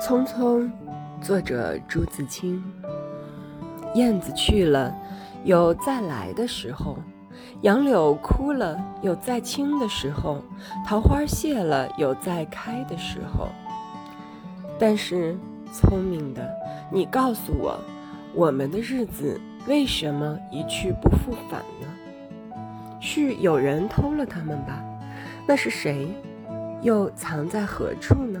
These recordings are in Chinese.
匆匆，作者朱自清。燕子去了，有再来的时候；杨柳枯了，有再青的时候；桃花谢了，有再开的时候。但是，聪明的你，告诉我，我们的日子为什么一去不复返呢？是有人偷了他们吧？那是谁？又藏在何处呢？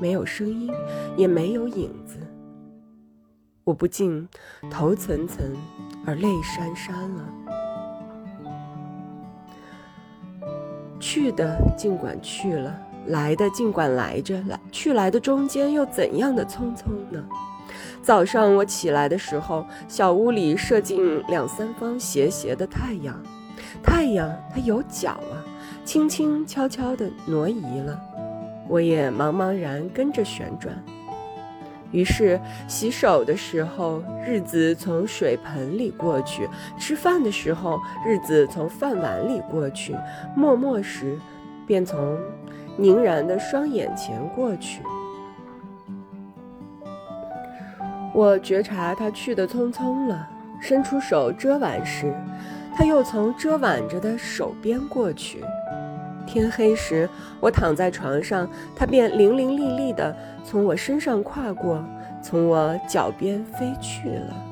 没有声音，也没有影子。我不禁头涔涔而泪潸潸了。去的尽管去了，来的尽管来着，来去来的中间又怎样的匆匆呢？早上我起来的时候，小屋里射进两三方斜斜的太阳，太阳它有脚啊。轻轻悄悄地挪移了，我也茫茫然跟着旋转。于是洗手的时候，日子从水盆里过去；吃饭的时候，日子从饭碗里过去；默默时，便从凝然的双眼前过去。我觉察他去的匆匆了，伸出手遮挽时，他又从遮挽着的手边过去。天黑时，我躺在床上，它便伶伶俐俐地从我身上跨过，从我脚边飞去了。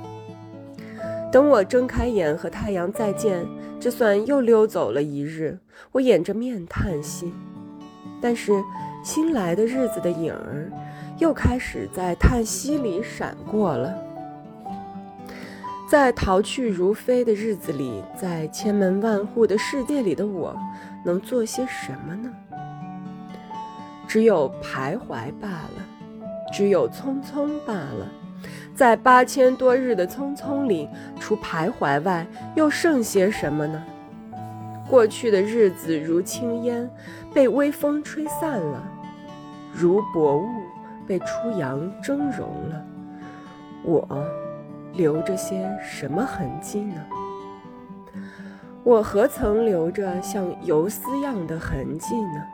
等我睁开眼和太阳再见，这算又溜走了一日。我掩着面叹息，但是新来的日子的影儿又开始在叹息里闪过了。在逃去如飞的日子里，在千门万户的世界里的我。能做些什么呢？只有徘徊罢了，只有匆匆罢了。在八千多日的匆匆里，除徘徊外，又剩些什么呢？过去的日子如轻烟，被微风吹散了；如薄雾，被初阳蒸融了。我留着些什么痕迹呢？我何曾留着像游丝样的痕迹呢？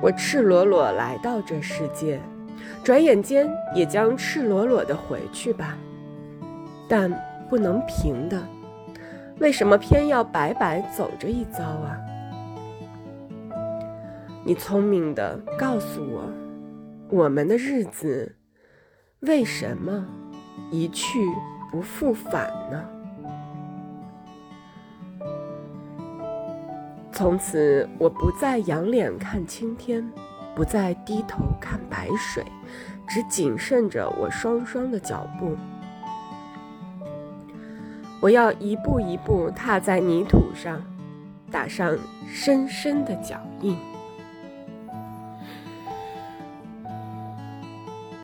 我赤裸裸来到这世界，转眼间也将赤裸裸的回去吧。但不能平的，为什么偏要白白走这一遭啊？你聪明的告诉我，我们的日子为什么一去不复返呢？从此，我不再仰脸看青天，不再低头看白水，只谨慎着我双双的脚步。我要一步一步踏在泥土上，打上深深的脚印。